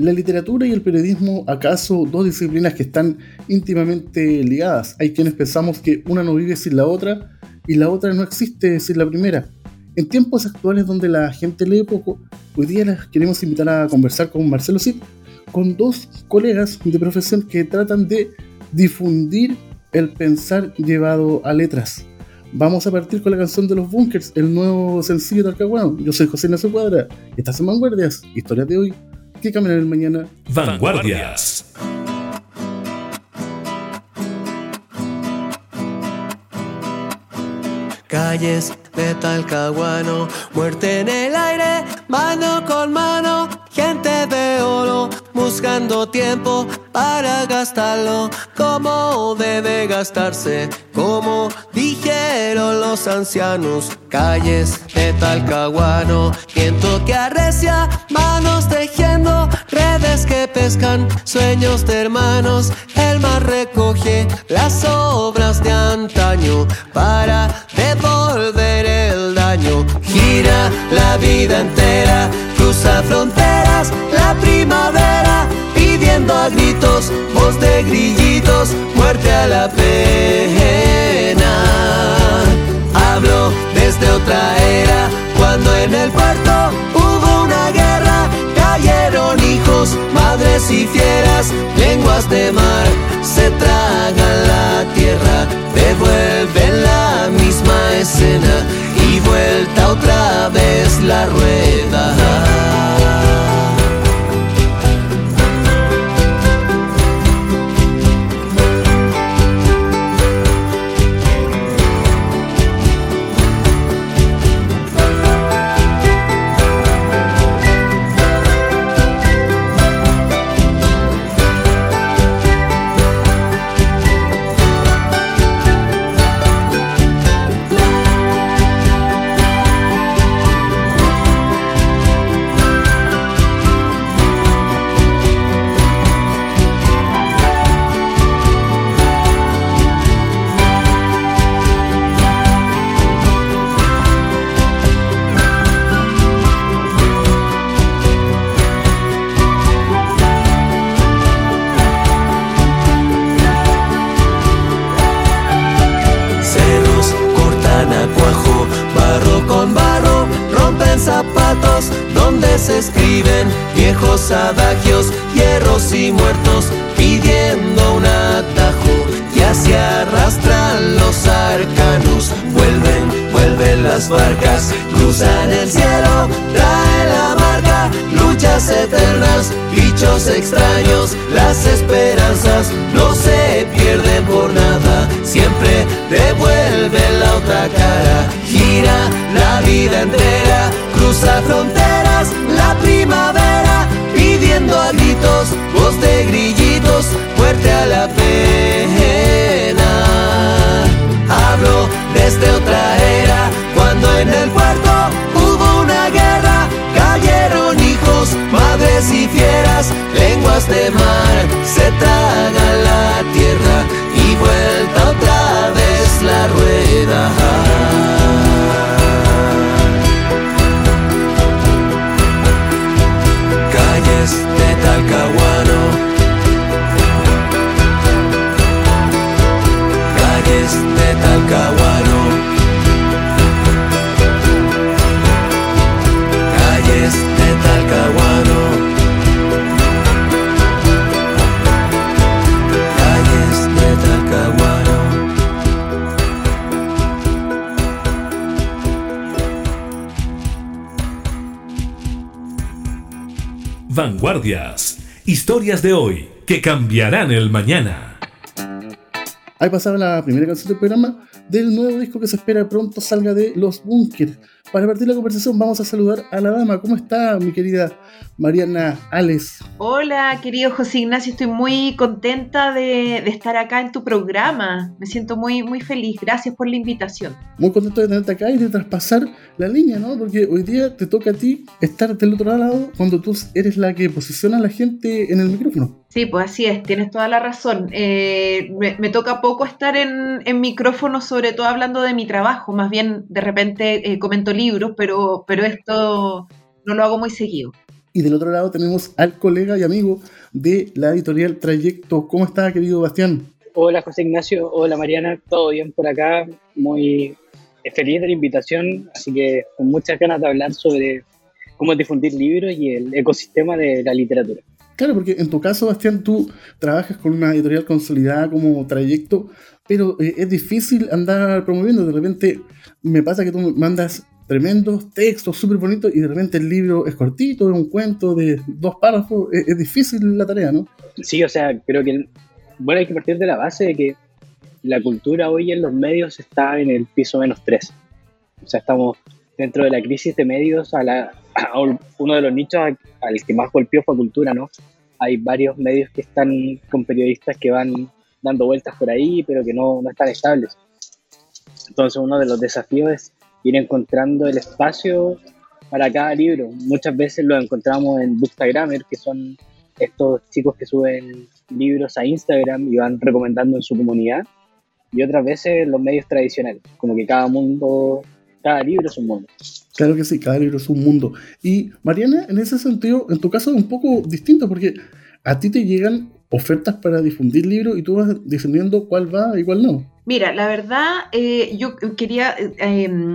¿La literatura y el periodismo acaso dos disciplinas que están íntimamente ligadas? Hay quienes pensamos que una no vive sin la otra y la otra no existe sin la primera. En tiempos actuales donde la gente lee poco, hoy día les queremos invitar a conversar con Marcelo Cid, con dos colegas de profesión que tratan de difundir el pensar llevado a letras. Vamos a partir con la canción de los Bunkers, el nuevo sencillo de Arcahuano. Yo soy José Ignacio Cuadra y estas son Vanguardias, historias de hoy que cambian el mañana. Vanguardias. Calles de Talcahuano, muerte en el aire, mano con mano, gente de oro, buscando tiempo para gastarlo, como debe gastarse, como dijeron los ancianos. Calles de Talcahuano, viento que arrecia, manos tejiendo, sueños de hermanos, el mar recoge las obras de antaño para devolver el daño. Gira la vida entera, cruza fronteras, la primavera, pidiendo a gritos, voz de grillitos, muerte a la pena. Lenguas de mar, se tragan la tierra, devuelven la misma escena y vuelta otra vez la rueda. Escriben viejos adagios, hierros y muertos pidiendo un atajo. Ya se arrastran los arcanos, vuelven, vuelven las barcas, cruzan el cielo, trae la marca, luchas eternas, bichos extraños, las esperanzas no se pierden por nada, siempre devuelven la otra cara, gira la vida entera, cruza fronteras, la primavera, pidiendo a gritos, voz de grillitos, muerte a la pena. Hablo desde otra era, cuando en el puerto hubo una guerra, cayeron hijos, madres y fieras, lenguas de mar, se tragan la tierra y vuelta otra vez la rueda. Vanguardias. Historias de hoy que cambiarán el mañana. Ahí pasaba la primera canción del programa del nuevo disco que se espera pronto salga de Los Bunkers. Para partir la conversación vamos a saludar a la dama. ¿Cómo está mi querida Mariana Ales? Hola, querido José Ignacio. Estoy muy contenta de, estar acá en tu programa. Me siento muy, muy feliz. Gracias por la invitación. Muy contento de tenerte acá y de traspasar la línea, ¿no? Porque hoy día te toca a ti estar del otro lado cuando tú eres la que posiciona a la gente en el micrófono. Sí, pues así es, tienes toda la razón. Eh, me, toca poco estar en, en micrófono, sobre todo hablando de mi trabajo. Más bien, de repente eh, comento libros, pero, pero esto no lo hago muy seguido. Y del otro lado tenemos al colega y amigo de la editorial Trayecto. ¿Cómo está, querido Bastián? Hola, José Ignacio. Hola, Mariana. Todo bien por acá. Muy feliz de la invitación, así que con muchas ganas de hablar sobre cómo difundir libros y el ecosistema de la literatura. Claro, porque en tu caso, Bastián, tú trabajas con una editorial consolidada como trayecto, pero eh, es difícil andar promoviendo. De repente me pasa que tú mandas tremendos textos súper bonitos y de repente el libro es cortito, es un cuento de dos párrafos. Es, difícil la tarea, ¿no? Sí, o sea, creo que bueno, hay que partir de la base de que la cultura hoy en los medios está en el piso menos tres. O sea, estamos dentro de la crisis de medios a la, uno de los nichos al que más golpeó fue cultura, ¿no? Hay varios medios que están con periodistas que van dando vueltas por ahí, pero que no, no están estables. Entonces uno de los desafíos es ir encontrando el espacio para cada libro. Muchas veces lo encontramos en Bookstagrammer, que son estos chicos que suben libros a Instagram y van recomendando en su comunidad. Y otras veces los medios tradicionales, como que cada mundo, cada libro es un mundo. Claro que sí, cada libro es un mundo. Y Mariana, en ese sentido, en tu caso es un poco distinto porque a ti te llegan ofertas para difundir libros y tú vas definiendo cuál va y cuál no. Mira, la verdad, eh, yo quería eh, em,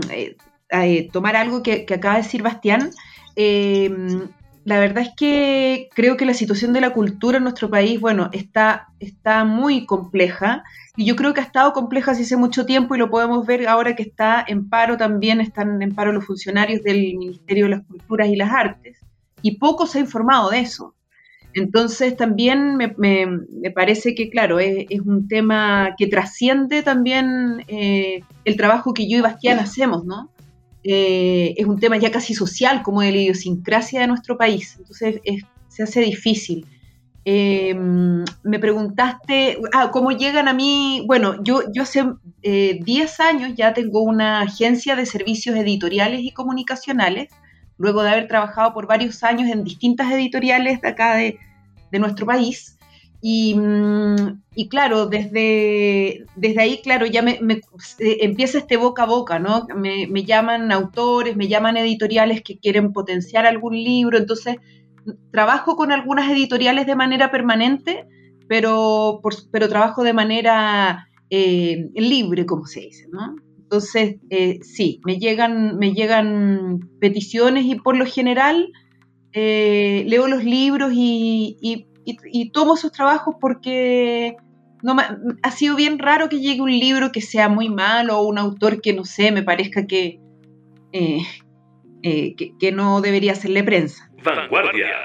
eh, tomar algo que, acaba de decir Bastián. Em, la verdad es que creo que la situación de la cultura en nuestro país, bueno, está, está muy compleja y yo creo que ha estado compleja desde hace mucho tiempo y lo podemos ver ahora que está en paro también, están en paro los funcionarios del Ministerio de las Culturas y las Artes y poco se ha informado de eso. Entonces también me, parece que, claro, es, un tema que trasciende también eh, el trabajo que yo y Bastián hacemos, ¿no? Eh, es un tema ya casi social, como de la idiosincrasia de nuestro país. Entonces se hace difícil. Em, me preguntaste, ah, ¿cómo llegan a mí? Bueno, yo, yo hace 10 eh, años ya tengo una agencia de servicios editoriales y comunicacionales, luego de haber trabajado por varios años en distintas editoriales de acá de, nuestro país. Mm, y, claro, desde, desde ahí, claro, ya me, empieza este boca a boca, ¿no? Me, llaman autores, me llaman editoriales que quieren potenciar algún libro, entonces trabajo con algunas editoriales de manera permanente, pero, pero trabajo de manera eh, libre, como se dice, ¿no? Entonces, eh, sí, me llegan, me llegan peticiones y por lo general eh, leo los libros y tomo esos trabajos porque ha sido bien raro que llegue un libro que sea muy malo o un autor que, no sé, me parezca que, eh, que, que, no debería hacerle prensa. Vanguardia.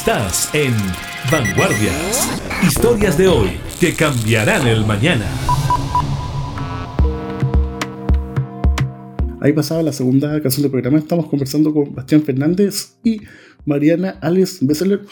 Estás en Vanguardias. Historias de hoy que cambiarán el mañana. Ahí pasaba la segunda canción del programa. Estamos conversando con Bastián Fernández y Mariana Alex Besseler.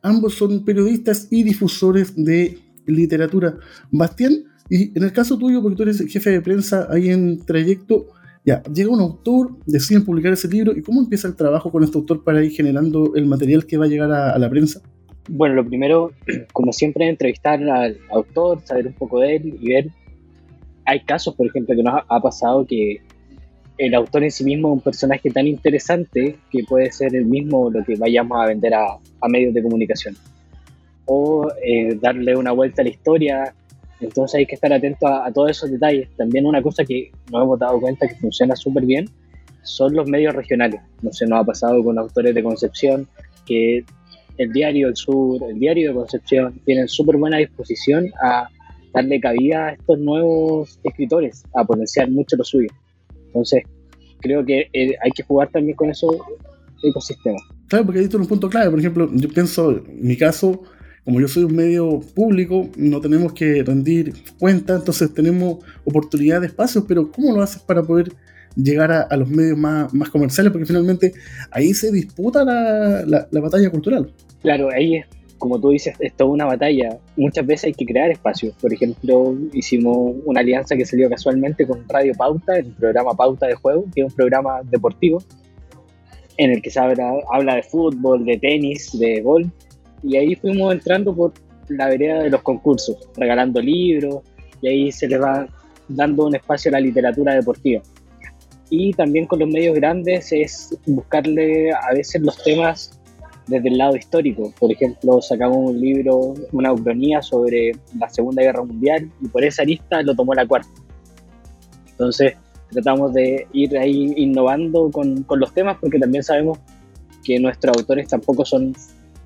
Ambos son periodistas y difusores de literatura. Bastián, y en el caso tuyo, porque tú eres jefe de prensa ahí en Trayecto, ya, llega un autor, deciden publicar ese libro, ¿y cómo empieza el trabajo con este autor para ir generando el material que va a llegar a, la prensa? Bueno, lo primero, como siempre, entrevistar al autor, saber un poco de él y ver. Hay casos, por ejemplo, que nos ha- ha pasado que el autor en sí mismo es un personaje tan interesante que puede ser el mismo lo que vayamos a vender a, a medios de comunicación. O eh, darle una vuelta a la historia. Entonces hay que estar atento a, todos esos detalles. También una cosa que nos hemos dado cuenta que funciona súper bien son los medios regionales. No sé, nos ha pasado con autores de Concepción que el diario del Sur, el diario de Concepción, tienen súper buena disposición a darle cabida a estos nuevos escritores, a potenciar mucho lo suyo. Entonces, creo que eh, hay que jugar también con esos ecosistemas. Claro, porque ahí está un punto clave. Por ejemplo, yo pienso, en mi caso, como yo soy un medio público, no tenemos que rendir cuenta, entonces tenemos oportunidad de espacios, pero ¿cómo lo haces para poder llegar a, los medios más, comerciales? Porque finalmente ahí se disputa la, la- la batalla cultural. Claro, ahí es, como tú dices, es toda una batalla. Muchas veces hay que crear espacios. Por ejemplo, hicimos una alianza que salió casualmente con Radio Pauta, el programa Pauta de Juego, que es un programa deportivo en el que se habla de fútbol, de tenis, de golf. Y ahí fuimos entrando por la vereda de los concursos, regalando libros, y ahí se le va dando un espacio a la literatura deportiva. Y también con los medios grandes es buscarle a veces los temas desde el lado histórico. Por ejemplo, sacamos un libro, una ucronía sobre la Segunda Guerra Mundial y por esa lista lo tomó la cuarta. Entonces, tratamos de ir ahí innovando con, con los temas porque también sabemos que nuestros autores tampoco son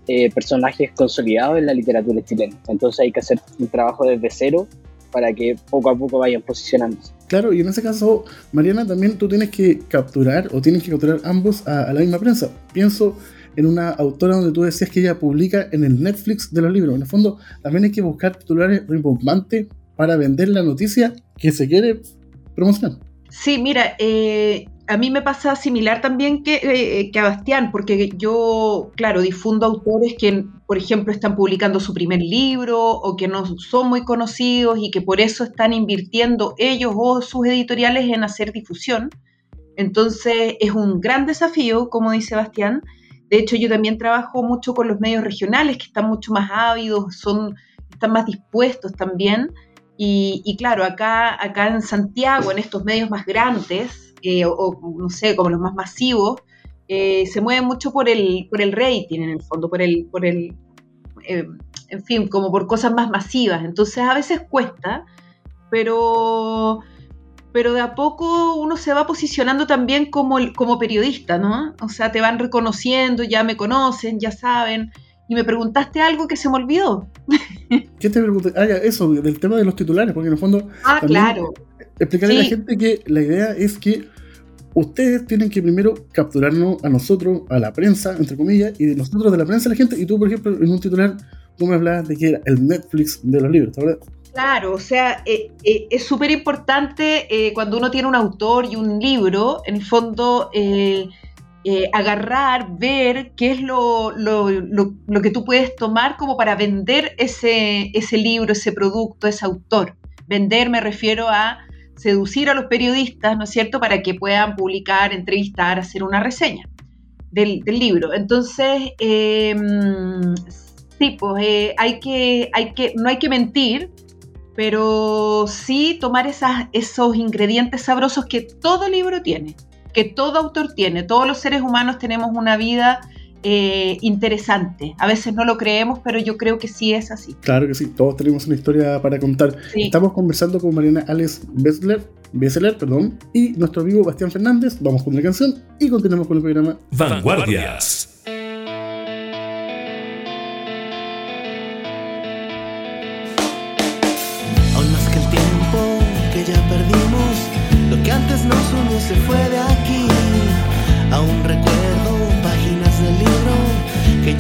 eh, personajes consolidados en la literatura chilena. Entonces hay que hacer un trabajo desde cero para que poco a poco vayan posicionándose. Claro, y en ese caso, Mariana, también tú tienes que capturar o tienes que capturar ambos a, a la misma prensa. Pienso en una autora donde tú decías que ella publica en el Netflix de los libros. En el fondo, también hay que buscar titulares rimbombantes para vender la noticia que se quiere promocionar. Sí, mira, eh, a mí me pasa similar también que, eh, que, a Bastián, porque yo, claro, difundo autores que, por ejemplo, están publicando su primer libro o que no son muy conocidos y que por eso están invirtiendo ellos o sus editoriales en hacer difusión. Entonces es un gran desafío, como dice Bastián. De hecho, yo también trabajo mucho con los medios regionales, que están mucho más ávidos, son, están más dispuestos también. Y, claro, acá, acá en Santiago, en estos medios más grandes, eh, o, no sé, como los más masivos, eh, se mueven mucho por el, por el rating, en el fondo, por el, por el eh, en fin, como por cosas más masivas. Entonces a veces cuesta, pero, pero de a poco uno se va posicionando también como, como periodista, ¿no? O sea, te van reconociendo, ya me conocen, ya saben y me preguntaste algo que se me olvidó. ¿Qué te pregunté? Ah, ya, eso, del tema de los titulares, porque en el fondo. Ah, claro. Explicarle a la gente que la idea es que ustedes tienen que primero capturarnos a nosotros, a la prensa, entre comillas, y de nosotros de la prensa a la gente. Y tú, por ejemplo, en un titular, tú me hablabas de que era el Netflix de los libros, ¿verdad? Claro, o sea, eh, eh, es súper importante eh, cuando uno tiene un autor y un libro, en el fondo agarrar, ver qué es lo, que tú puedes tomar como para vender ese, ese libro, ese producto, ese autor. Vender me refiero a seducir a los periodistas, ¿no es cierto?, para que puedan publicar, entrevistar, hacer una reseña del, libro. Entonces, em, sí, pues eh, hay que, hay que, no hay que mentir, pero sí tomar esas, esos ingredientes sabrosos que todo libro tiene que todo autor tiene, todos los seres humanos tenemos una vida eh, interesante. A veces no lo creemos, pero yo creo que sí es así. Claro que sí, todos tenemos una historia para contar. Estamos conversando con Mariana Alex Bessler, Bessler, perdón, y nuestro amigo Bastián Fernández. Vamos con la canción y continuamos con el programa Vanguardias.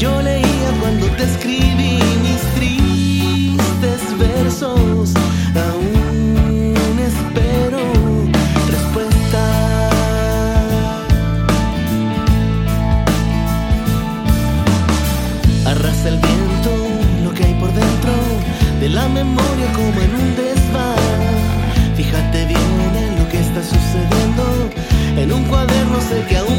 Yo leía cuando te escribí mis tristes versos. Aún espero respuesta. Arrasa el viento lo que hay por dentro de la memoria como en un desván. Fíjate bien está sucediendo. En un cuaderno sé que aún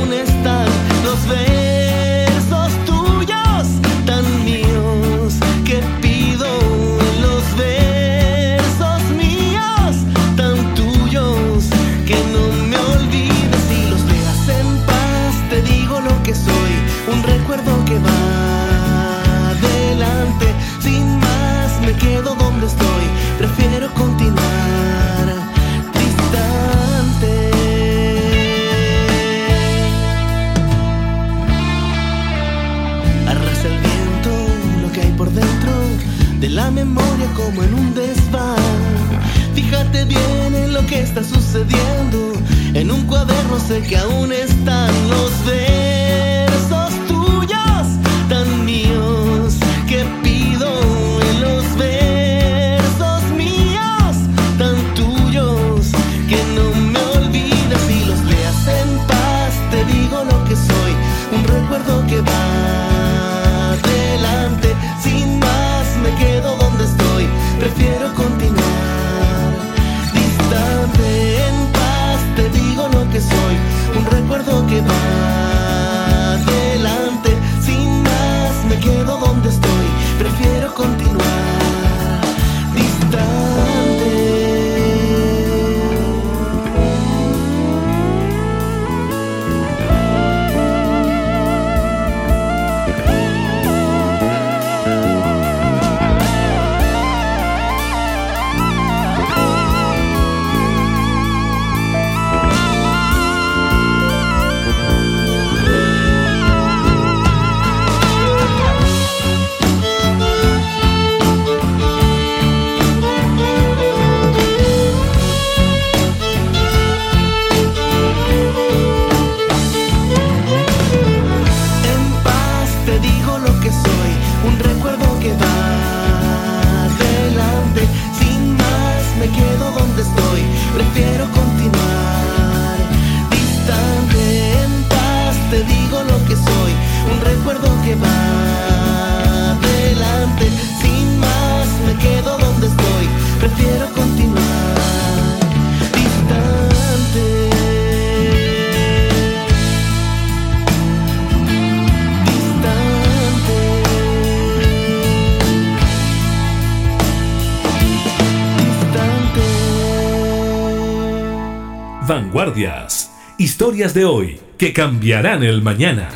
Vanguardias. Historias de hoy que cambiarán el mañana.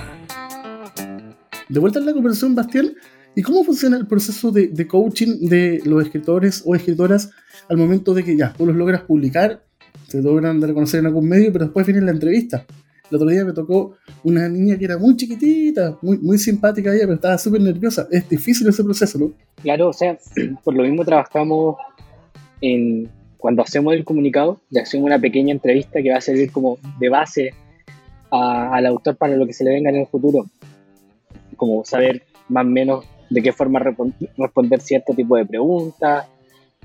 De vuelta en la conversación, Bastián, ¿y cómo funciona el proceso de, de coaching de los escritores o escritoras al momento de que ya tú los logras publicar, se logran dar a conocer en algún medio, pero después viene la entrevista? El otro día me tocó una niña que era muy chiquitita, muy, muy simpática ella, pero estaba súper nerviosa. Es difícil ese proceso, ¿no? Claro, o sea, por lo mismo trabajamos en cuando hacemos el comunicado, le hacemos una pequeña entrevista que va a servir como de base a- al autor para lo que se le venga en el futuro. Como saber más o menos de qué forma responder cierto tipo de preguntas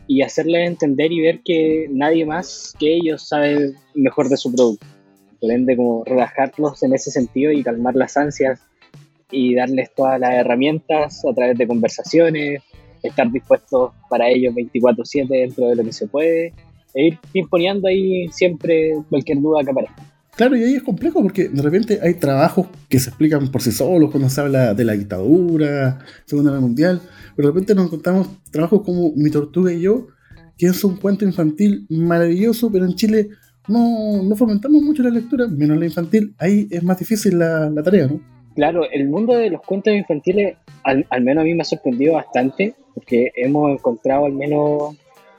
y hacerles entender y ver que nadie más que ellos sabe mejor de su producto. Por ende, como relajarlos en ese sentido y calmar las ansias y darles todas las herramientas a través de conversaciones, estar dispuestos para ellos 24/7 dentro de lo que se puede e ir imponiendo ahí siempre cualquier duda que aparezca. Claro, y ahí es complejo porque de repente hay trabajos que se explican por sí solos cuando se habla de la dictadura, Segunda Guerra Mundial, pero de repente nos encontramos trabajos como Mi Tortuga y yo, que es un cuento infantil maravilloso, pero en Chile no, no fomentamos mucho la lectura, menos la infantil, ahí es más difícil la, la tarea, ¿no? Claro, el mundo de los cuentos infantiles, al, al menos a mí me ha sorprendido bastante, porque hemos encontrado, al menos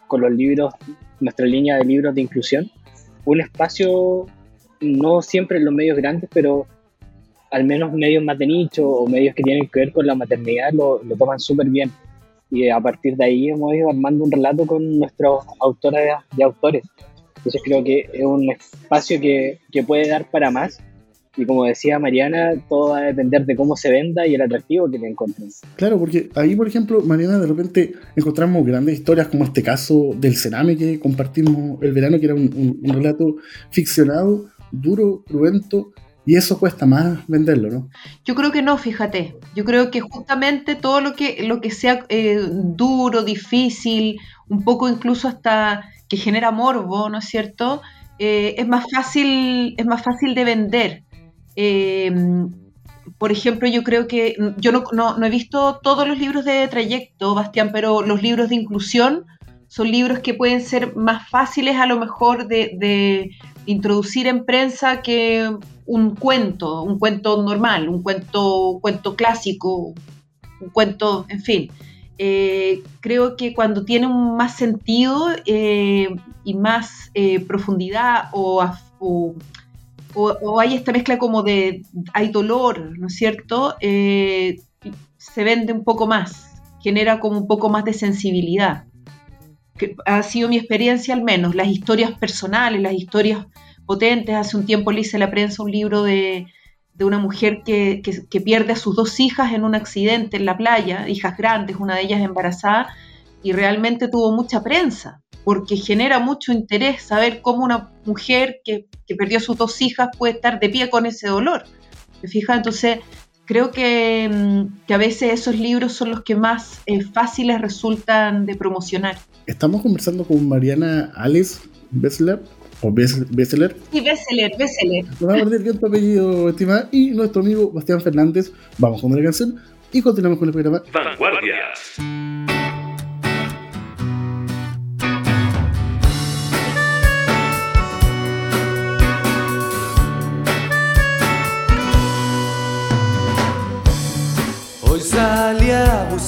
con los libros, nuestra línea de libros de inclusión, un espacio, no siempre en los medios grandes, pero al menos medios más de nicho o medios que tienen que ver con la maternidad lo, lo toman súper bien. Y a partir de ahí hemos ido armando un relato con nuestros autores y autores. Entonces creo que es un espacio que, que puede dar para más y como decía Mariana, todo va a depender de cómo se venda y el atractivo que le encuentren. Claro, porque ahí, por ejemplo, Mariana, de repente encontramos grandes historias como este caso del cename que compartimos el verano, que era un, un- un relato ficcionado, duro, cruento, y eso cuesta más venderlo, ¿no? Yo creo que no, fíjate. Yo creo que justamente todo lo que, lo que sea eh, duro, difícil, un poco incluso hasta que genera morbo, ¿no es cierto? Eh, es más fácil, es más fácil de vender. Eh, por ejemplo, yo creo que yo no, no- he visto todos los libros de trayecto, Bastián, pero los libros de inclusión son libros que pueden ser más fáciles a lo mejor de, introducir en prensa que un cuento, un cuento normal, un cuento, cuento clásico, un cuento, en fin. Eh, creo que cuando tiene un más sentido eh, y más eh, profundidad o- o- hay esta mezcla como de, hay dolor, ¿no es cierto? Eh, se vende un poco más, genera como un poco más de sensibilidad. Ha sido mi experiencia al menos, las historias personales, las historias potentes. Hace un tiempo le hice a la prensa un libro de, de una mujer que, que- que pierde a sus dos hijas en un accidente en la playa, hijas grandes, una de ellas embarazada, y realmente tuvo mucha prensa, porque genera mucho interés saber cómo una mujer que, que perdió a sus dos hijas puede estar de pie con ese dolor. ¿Te fijas? Entonces, creo que, mm, que a veces esos libros son los que más eh, fáciles resultan de promocionar. Estamos conversando con Mariana Alice Bessler, o Bess- Besseler, Y bestseller, bestseller. no va a perder bien tu apellido, estimada, y nuestro amigo Bastián Fernández. Vamos con la canción y continuamos con el programa. Vanguardias. Hoy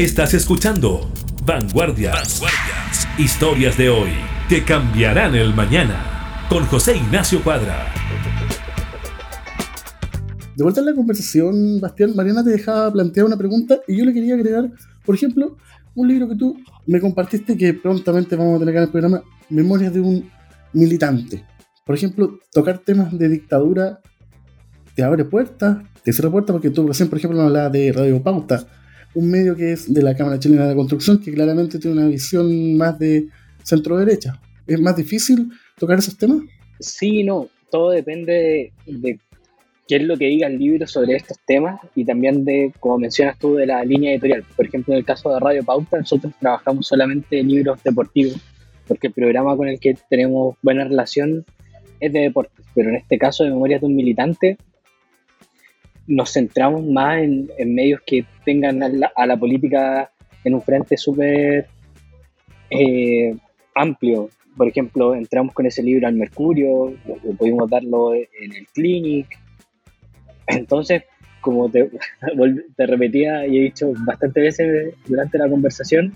Estás escuchando Vanguardias. Historias de hoy que cambiarán el mañana. Con José Ignacio Cuadra. De vuelta en la conversación, Bastián, Mariana te dejaba plantear una pregunta y yo le quería agregar, por ejemplo, un libro que tú me compartiste que prontamente vamos a tener acá en el programa, Memorias de un militante. Por ejemplo, tocar temas de dictadura te abre puertas, te cierra puertas, porque tú recién, por ejemplo, nos hablabas de Radio Pauta, un medio que es de la Cámara Chilena de Construcción, que claramente tiene una visión más de centro-derecha. ¿Es más difícil tocar esos temas? Sí, no, todo depende de, de qué es lo que diga el libro sobre estos temas y también de, como mencionas tú, de la línea editorial. Por ejemplo, en el caso de Radio Pauta, nosotros trabajamos solamente libros deportivos, porque el programa con el que tenemos buena relación es de deportes, pero en este caso de Memorias de un Militante nos centramos más en, en medios que tengan a la, a la política en un frente súper eh, amplio. Por ejemplo, entramos con ese libro al Mercurio, pudimos darlo en el Clinic. Entonces, como te, te repetía y he dicho bastantes veces durante la conversación,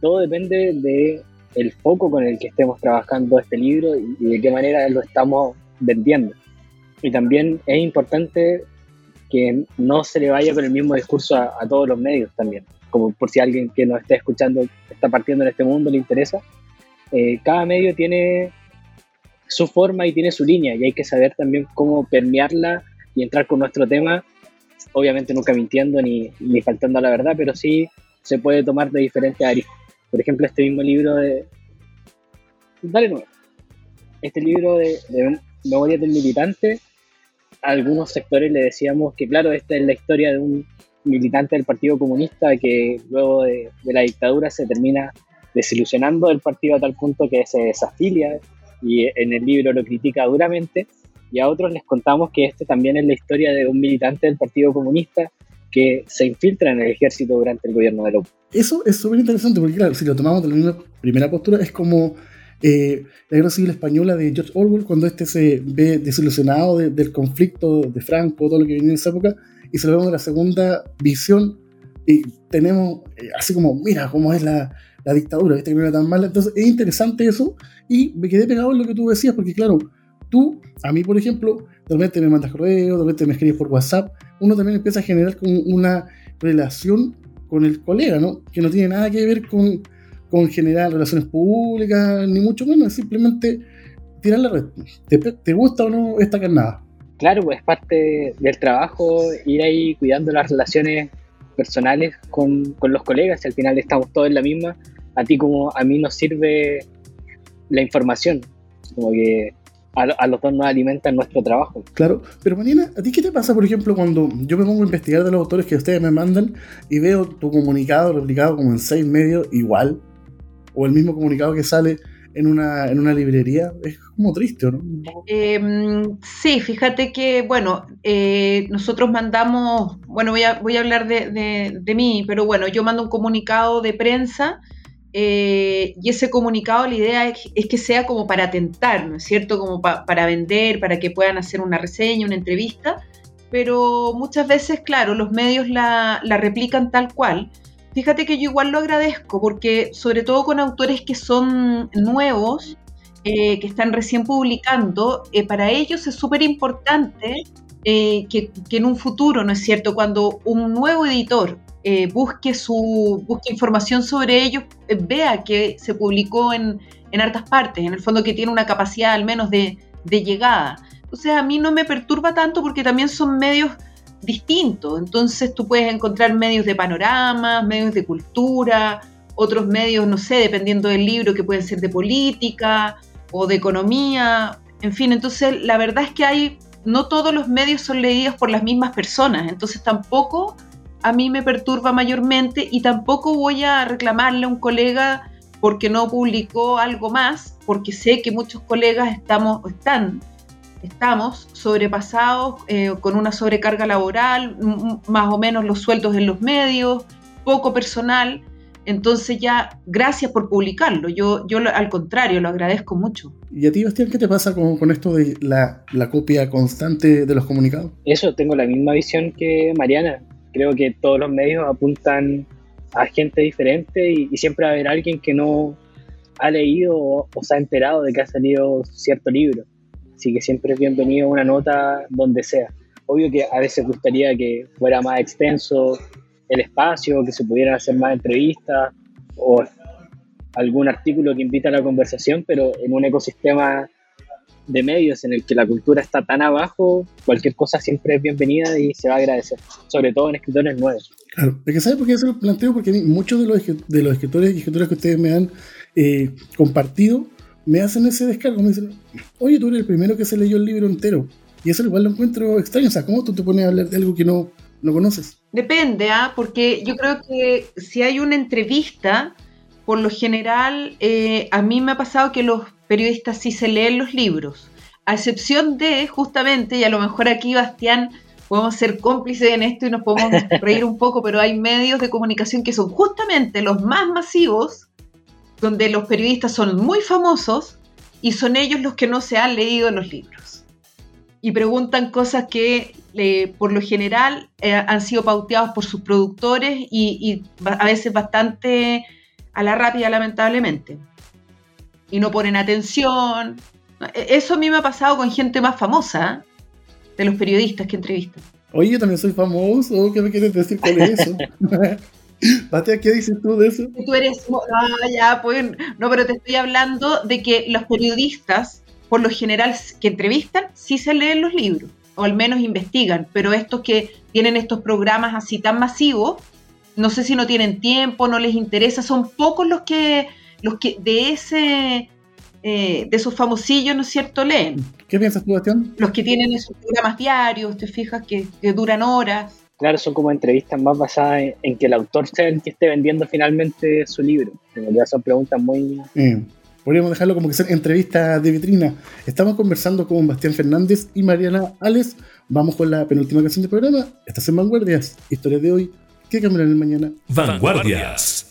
todo depende de el foco con el que estemos trabajando este libro y de qué manera lo estamos vendiendo. Y también es importante que no se le vaya con el mismo discurso a, a todos los medios también. Como por si alguien que nos esté escuchando está partiendo en este mundo le interesa. Eh, cada medio tiene su forma y tiene su línea y hay que saber también cómo permearla y entrar con nuestro tema, obviamente nunca mintiendo ni, ni faltando a la verdad, pero sí se puede tomar de diferentes áreas. Por ejemplo, este mismo libro de... Dale nuevo. Este libro de, de Memorias del Militante, a algunos sectores le decíamos que, claro, esta es la historia de un militante del Partido Comunista que luego de, de la dictadura se termina desilusionando del partido a tal punto que se desafilia y en el libro lo critica duramente. Y a otros les contamos que este también es la historia de un militante del Partido Comunista que se infiltra en el ejército durante el gobierno de López. Eso es súper interesante porque, claro, si lo tomamos de la primera postura, es como eh, la guerra civil española de George Orwell, cuando este se ve desilusionado de- del conflicto de Franco, todo lo que venía en esa época, y se lo vemos de la segunda visión, y tenemos eh, así como, mira cómo es la, la dictadura, ¿viste? que no era tan mala. Entonces es interesante eso, y me quedé pegado en lo que tú decías, porque, claro, tú, a mí, por ejemplo, de repente me mandas correo, de repente me escribes por WhatsApp, uno también empieza a generar como una relación con el colega, ¿no? Que no tiene nada que ver con, con generar relaciones públicas, ni mucho menos, es simplemente tirar la red. ¿Te, gusta o no esta carnada? Claro, pues es parte del trabajo ir ahí cuidando las relaciones personales con, con los colegas. Al final estamos todos en la misma. A ti como a mí nos sirve la información. Como que a, los dos nos alimentan nuestro trabajo. Claro, pero Mariana, ¿a ti qué te pasa, por ejemplo, cuando yo me pongo a investigar de los autores que ustedes me mandan y veo tu comunicado replicado como en seis medios igual, o el mismo comunicado que sale en una, en una librería? Es como triste, ¿no? Em, sí, fíjate que, bueno, eh, nosotros mandamos, bueno, voy a, voy a hablar de, de, mí, pero bueno, yo mando un comunicado de prensa eh, y ese comunicado, la idea es, que sea como para atentar, ¿no es cierto? Como para vender, para que puedan hacer una reseña, una entrevista, pero muchas veces, claro, los medios la, replican tal cual. Fíjate que yo igual lo agradezco, porque sobre todo con autores que son nuevos, eh, que están recién publicando, eh, para ellos es súper importante que, que, en un futuro, ¿no es cierto? Cuando un nuevo editor eh, busque, su, busque información sobre ellos, eh, vea que se publicó en, en, hartas partes, en el fondo que tiene una capacidad al menos de, de llegada. Entonces a mí no me perturba tanto porque también son medios distintos. Entonces tú puedes encontrar medios de panorama, medios de cultura, otros medios, no sé, dependiendo del libro, que pueden ser de política o de economía. En fin, entonces la verdad es que hay, no todos los medios son leídos por las mismas personas. Entonces tampoco a mí me perturba mayormente y tampoco voy a reclamarle a un colega porque no publicó algo más, porque sé que muchos colegas estamos, están, estamos sobrepasados eh, con una sobrecarga laboral, más o menos los sueldos en los medios, poco personal. Entonces ya, gracias por publicarlo. Yo, yo al contrario, lo agradezco mucho. ¿Y a ti, Bastián, qué te pasa con, con esto de la, la, copia constante de los comunicados? Eso, tengo la misma visión que Mariana creo que todos los medios apuntan a gente diferente y, siempre va a haber alguien que no ha leído o, se ha enterado de que ha salido cierto libro. Así que siempre es bienvenido una nota donde sea. Obvio que a veces gustaría que fuera más extenso el espacio, que se pudieran hacer más entrevistas o algún artículo que invita a la conversación, pero en un ecosistema de medios en el que la cultura está tan abajo, cualquier cosa siempre es bienvenida y se va a agradecer, sobre todo en escritores nuevos. Claro, es que ¿sabes por qué eso lo planteo? Porque muchos de los, de los escritores y escritoras que ustedes me han eh, compartido me hacen ese descargo, me dicen, oye, tú eres el primero que se leyó el libro entero. Y eso igual lo encuentro extraño, o sea, ¿cómo tú te pones a hablar de algo que no, no conoces? Depende, ¿ah? porque yo creo que si hay una entrevista, por lo general, eh, a mí me ha pasado que los periodistas sí se leen los libros, a excepción de, justamente, y a lo mejor aquí, Bastián, podemos ser cómplices en esto y nos podemos reír un poco, pero hay medios de comunicación que son justamente los más masivos, donde los periodistas son muy famosos y son ellos los que no se han leído los libros. Y preguntan cosas que eh, por lo general eh, han sido pauteados por sus productores y, y a veces bastante a la rápida, lamentablemente y no ponen atención. E-, eso a mí me ha pasado con gente más famosa, de los periodistas que entrevistan. Oye, yo también soy famoso, ¿qué me quieres decir con eso? Batia, ¿qué dices tú de eso? Tú eres, ah, ya, pues, no, pero te estoy hablando de que los periodistas, por lo general, que entrevistan, sí se leen los libros, o al menos investigan, pero estos que tienen estos programas así tan masivos, no sé si no tienen tiempo, no les interesa, son pocos los que los que de ese eh, de esos famosillos, ¿no es cierto?, leen. ¿Qué piensas tú, Bastián? Los que tienen esos programas diarios, te fijas, que, duran horas. Claro, son como entrevistas más basadas en, que el autor sea el que esté vendiendo finalmente su libro. En realidad son preguntas muy... Podríamos dejarlo como que son entrevistas de vitrina. Estamos conversando con Bastián Fernández y Mariana Ales. Vamos con la penúltima canción del programa. Estás en Vanguardias. Historia de hoy. ¿Qué cambiará en el mañana? Vanguardias.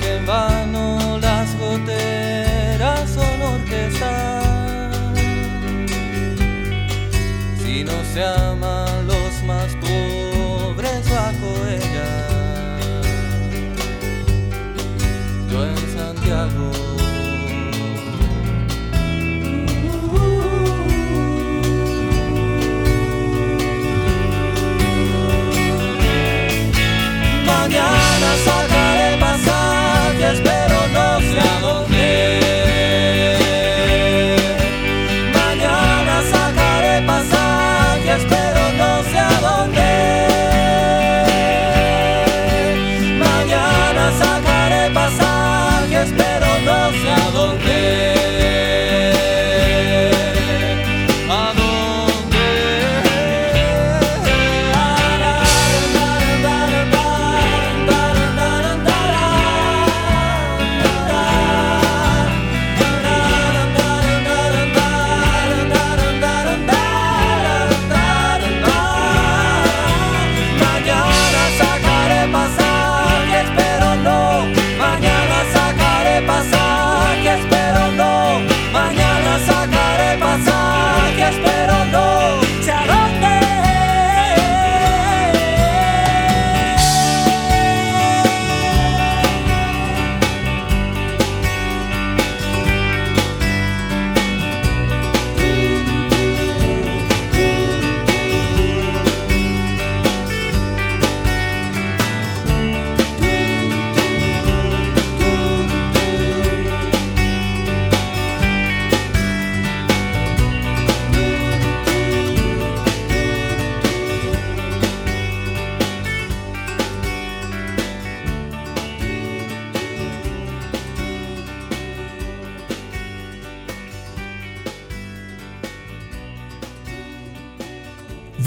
Porque en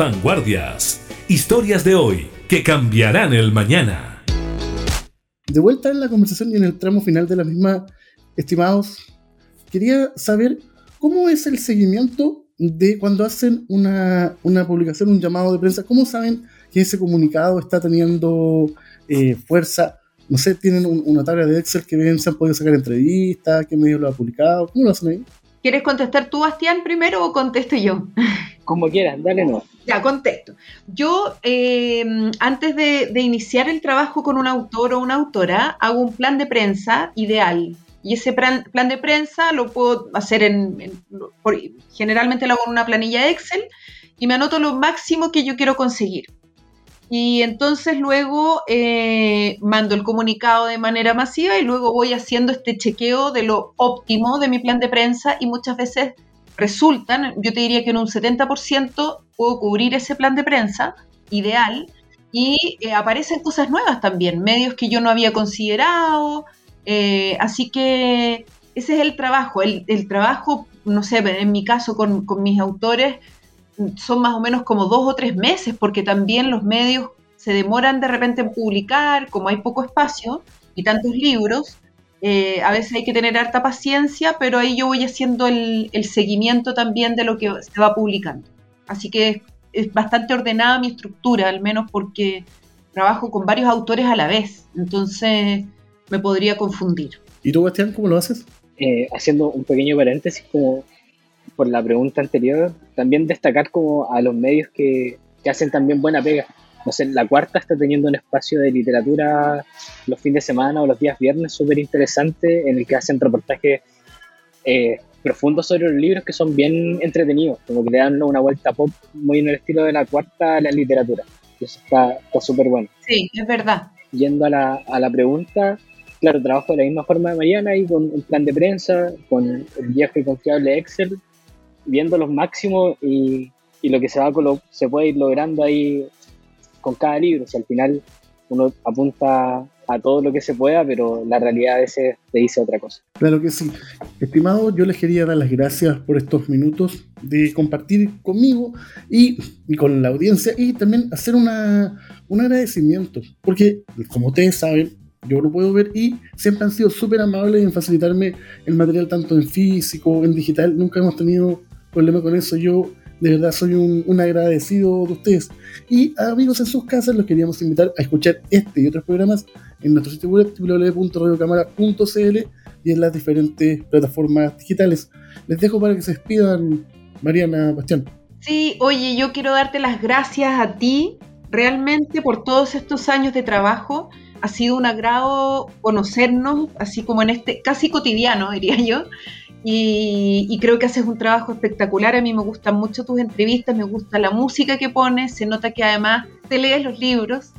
Vanguardias. Historias de hoy que cambiarán el mañana. De vuelta en la conversación y en el tramo final de la misma, estimados, quería saber cómo es el seguimiento de cuando hacen una, una publicación, un llamado de prensa, cómo saben que ese comunicado está teniendo eh, fuerza. No sé, tienen un- una tabla de Excel que ven, se han podido sacar entrevistas, qué medio lo ha publicado, ¿cómo lo hacen ahí? ¿Quieres contestar tú, Bastián, primero o contesto yo? Como quieran, dale no. Ya, contesto. Yo, eh, antes de, de iniciar el trabajo con un autor o una autora, hago un plan de prensa ideal. Y ese plan, plan de prensa lo puedo hacer en, en- por- generalmente lo hago en una planilla Excel y me anoto lo máximo que yo quiero conseguir. Y entonces luego eh, mando el comunicado de manera masiva y luego voy haciendo este chequeo de lo óptimo de mi plan de prensa y muchas veces resultan, yo te diría que en un 70% puedo cubrir ese plan de prensa ideal y eh, aparecen cosas nuevas también, medios que yo no había considerado, eh, así que ese es el trabajo, el, el trabajo, no sé, en mi caso con, con mis autores son más o menos como dos o tres meses, porque también los medios se demoran de repente en publicar, como hay poco espacio y tantos libros, eh, a veces hay que tener harta paciencia, pero ahí yo voy haciendo el, el seguimiento también de lo que se va publicando. Así que es, es bastante ordenada mi estructura, al menos porque trabajo con varios autores a la vez, entonces me podría confundir. ¿Y tú, Bastián, cómo lo haces? Eh, haciendo un pequeño paréntesis como por la pregunta anterior, también destacar como a los medios que, que hacen también buena pega. No sé, la cuarta está teniendo un espacio de literatura los fines de semana o los días viernes súper interesante en el que hacen reportajes eh, profundos sobre los libros que son bien entretenidos, como que le dan una vuelta pop muy en el estilo de la cuarta a la literatura. Eso está está súper bueno Sí, es verdad. yendo a la, a la pregunta, claro, trabajo de la misma forma de Mariana y con un plan de prensa, con el viaje confiable Excel, viendo los máximos y, y lo que se, va se puede ir logrando ahí con cada libro. O sea, al final uno apunta a todo lo que se pueda, pero la realidad a veces te dice otra cosa. Claro que sí. Estimado, yo les quería dar las gracias por estos minutos de compartir conmigo y, y con la audiencia y también hacer una, un agradecimiento, porque como ustedes saben, yo lo puedo ver y siempre han sido súper amables en facilitarme el material tanto en físico, en digital, nunca hemos tenido problema con eso. Yo de verdad soy un, un agradecido de ustedes. Y amigos en sus casas, los queríamos invitar a escuchar este y otros programas en nuestro sitio web www.radiocamara.cl y en las diferentes plataformas digitales. Les dejo para que se despidan, Mariana Bastián. Sí, oye, yo quiero darte las gracias a ti realmente por todos estos años de trabajo. Ha sido un agrado conocernos, así como en este casi cotidiano, diría yo. Y, y creo que haces un trabajo espectacular. A mí me gustan mucho tus entrevistas, me gusta la música que pones, se nota que además te lees los libros.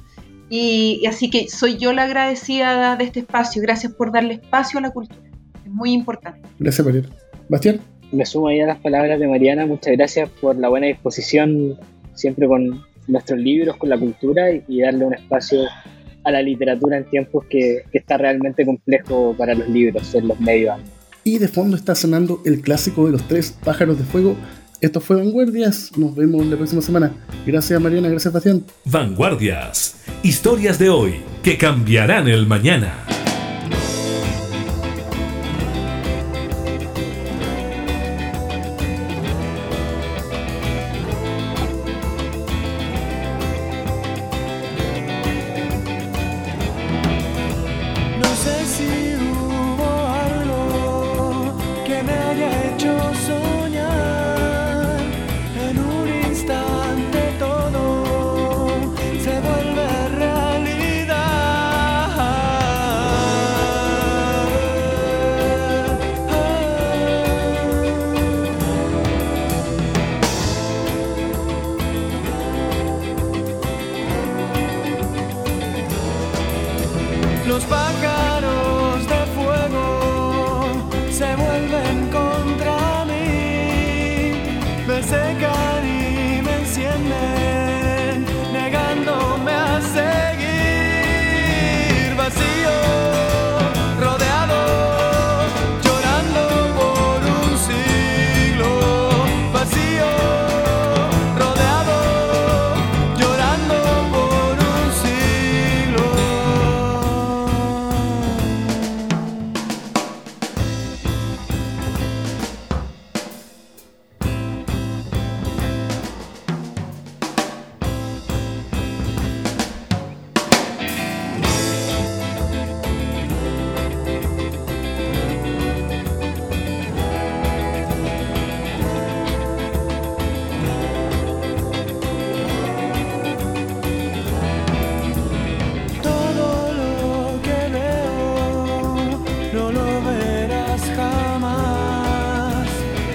Y, y así que soy yo la agradecida de este espacio. Gracias por darle espacio a la cultura. Es muy importante. Gracias, Mariana. Bastián, Me sumo ahí a las palabras de Mariana, muchas gracias por la buena disposición siempre con nuestros libros, con la cultura y, y darle un espacio a la literatura en tiempos que, que está realmente complejo para los libros en los medios. Y de fondo está sonando el clásico de los tres pájaros de fuego. Esto fue Vanguardias. Nos vemos la próxima semana. Gracias, Mariana. Gracias, Bastián. Vanguardias. Historias de hoy que cambiarán el mañana.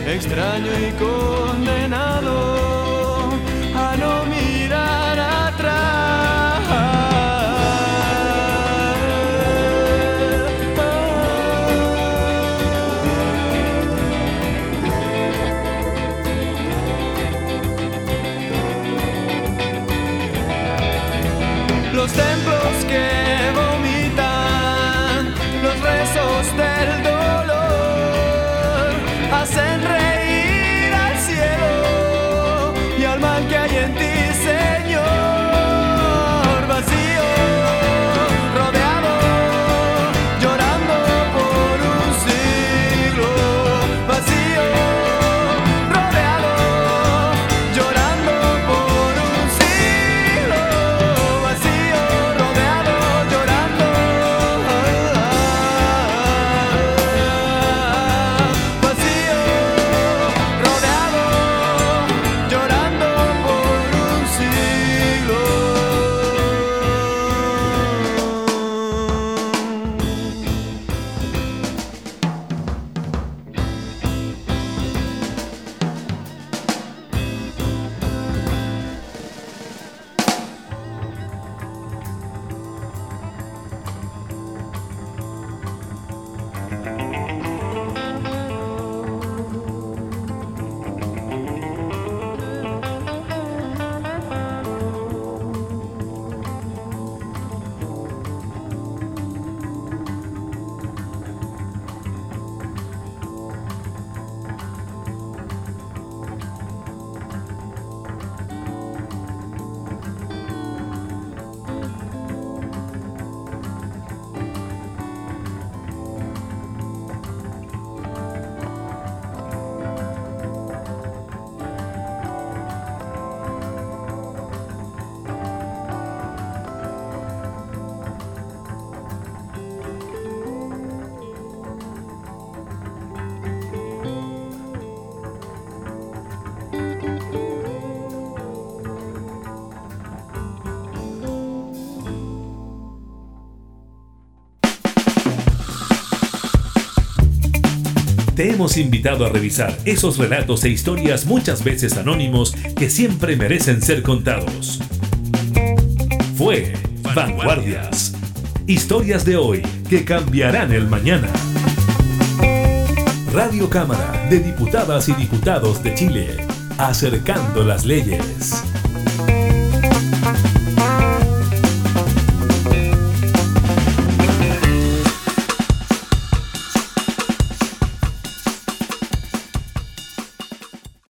Extraño y condenado Te hemos invitado a revisar esos relatos e historias muchas veces anónimos que siempre merecen ser contados. Fue Vanguardias. Historias de hoy que cambiarán el mañana. Radio Cámara de Diputadas y Diputados de Chile. Acercando las leyes.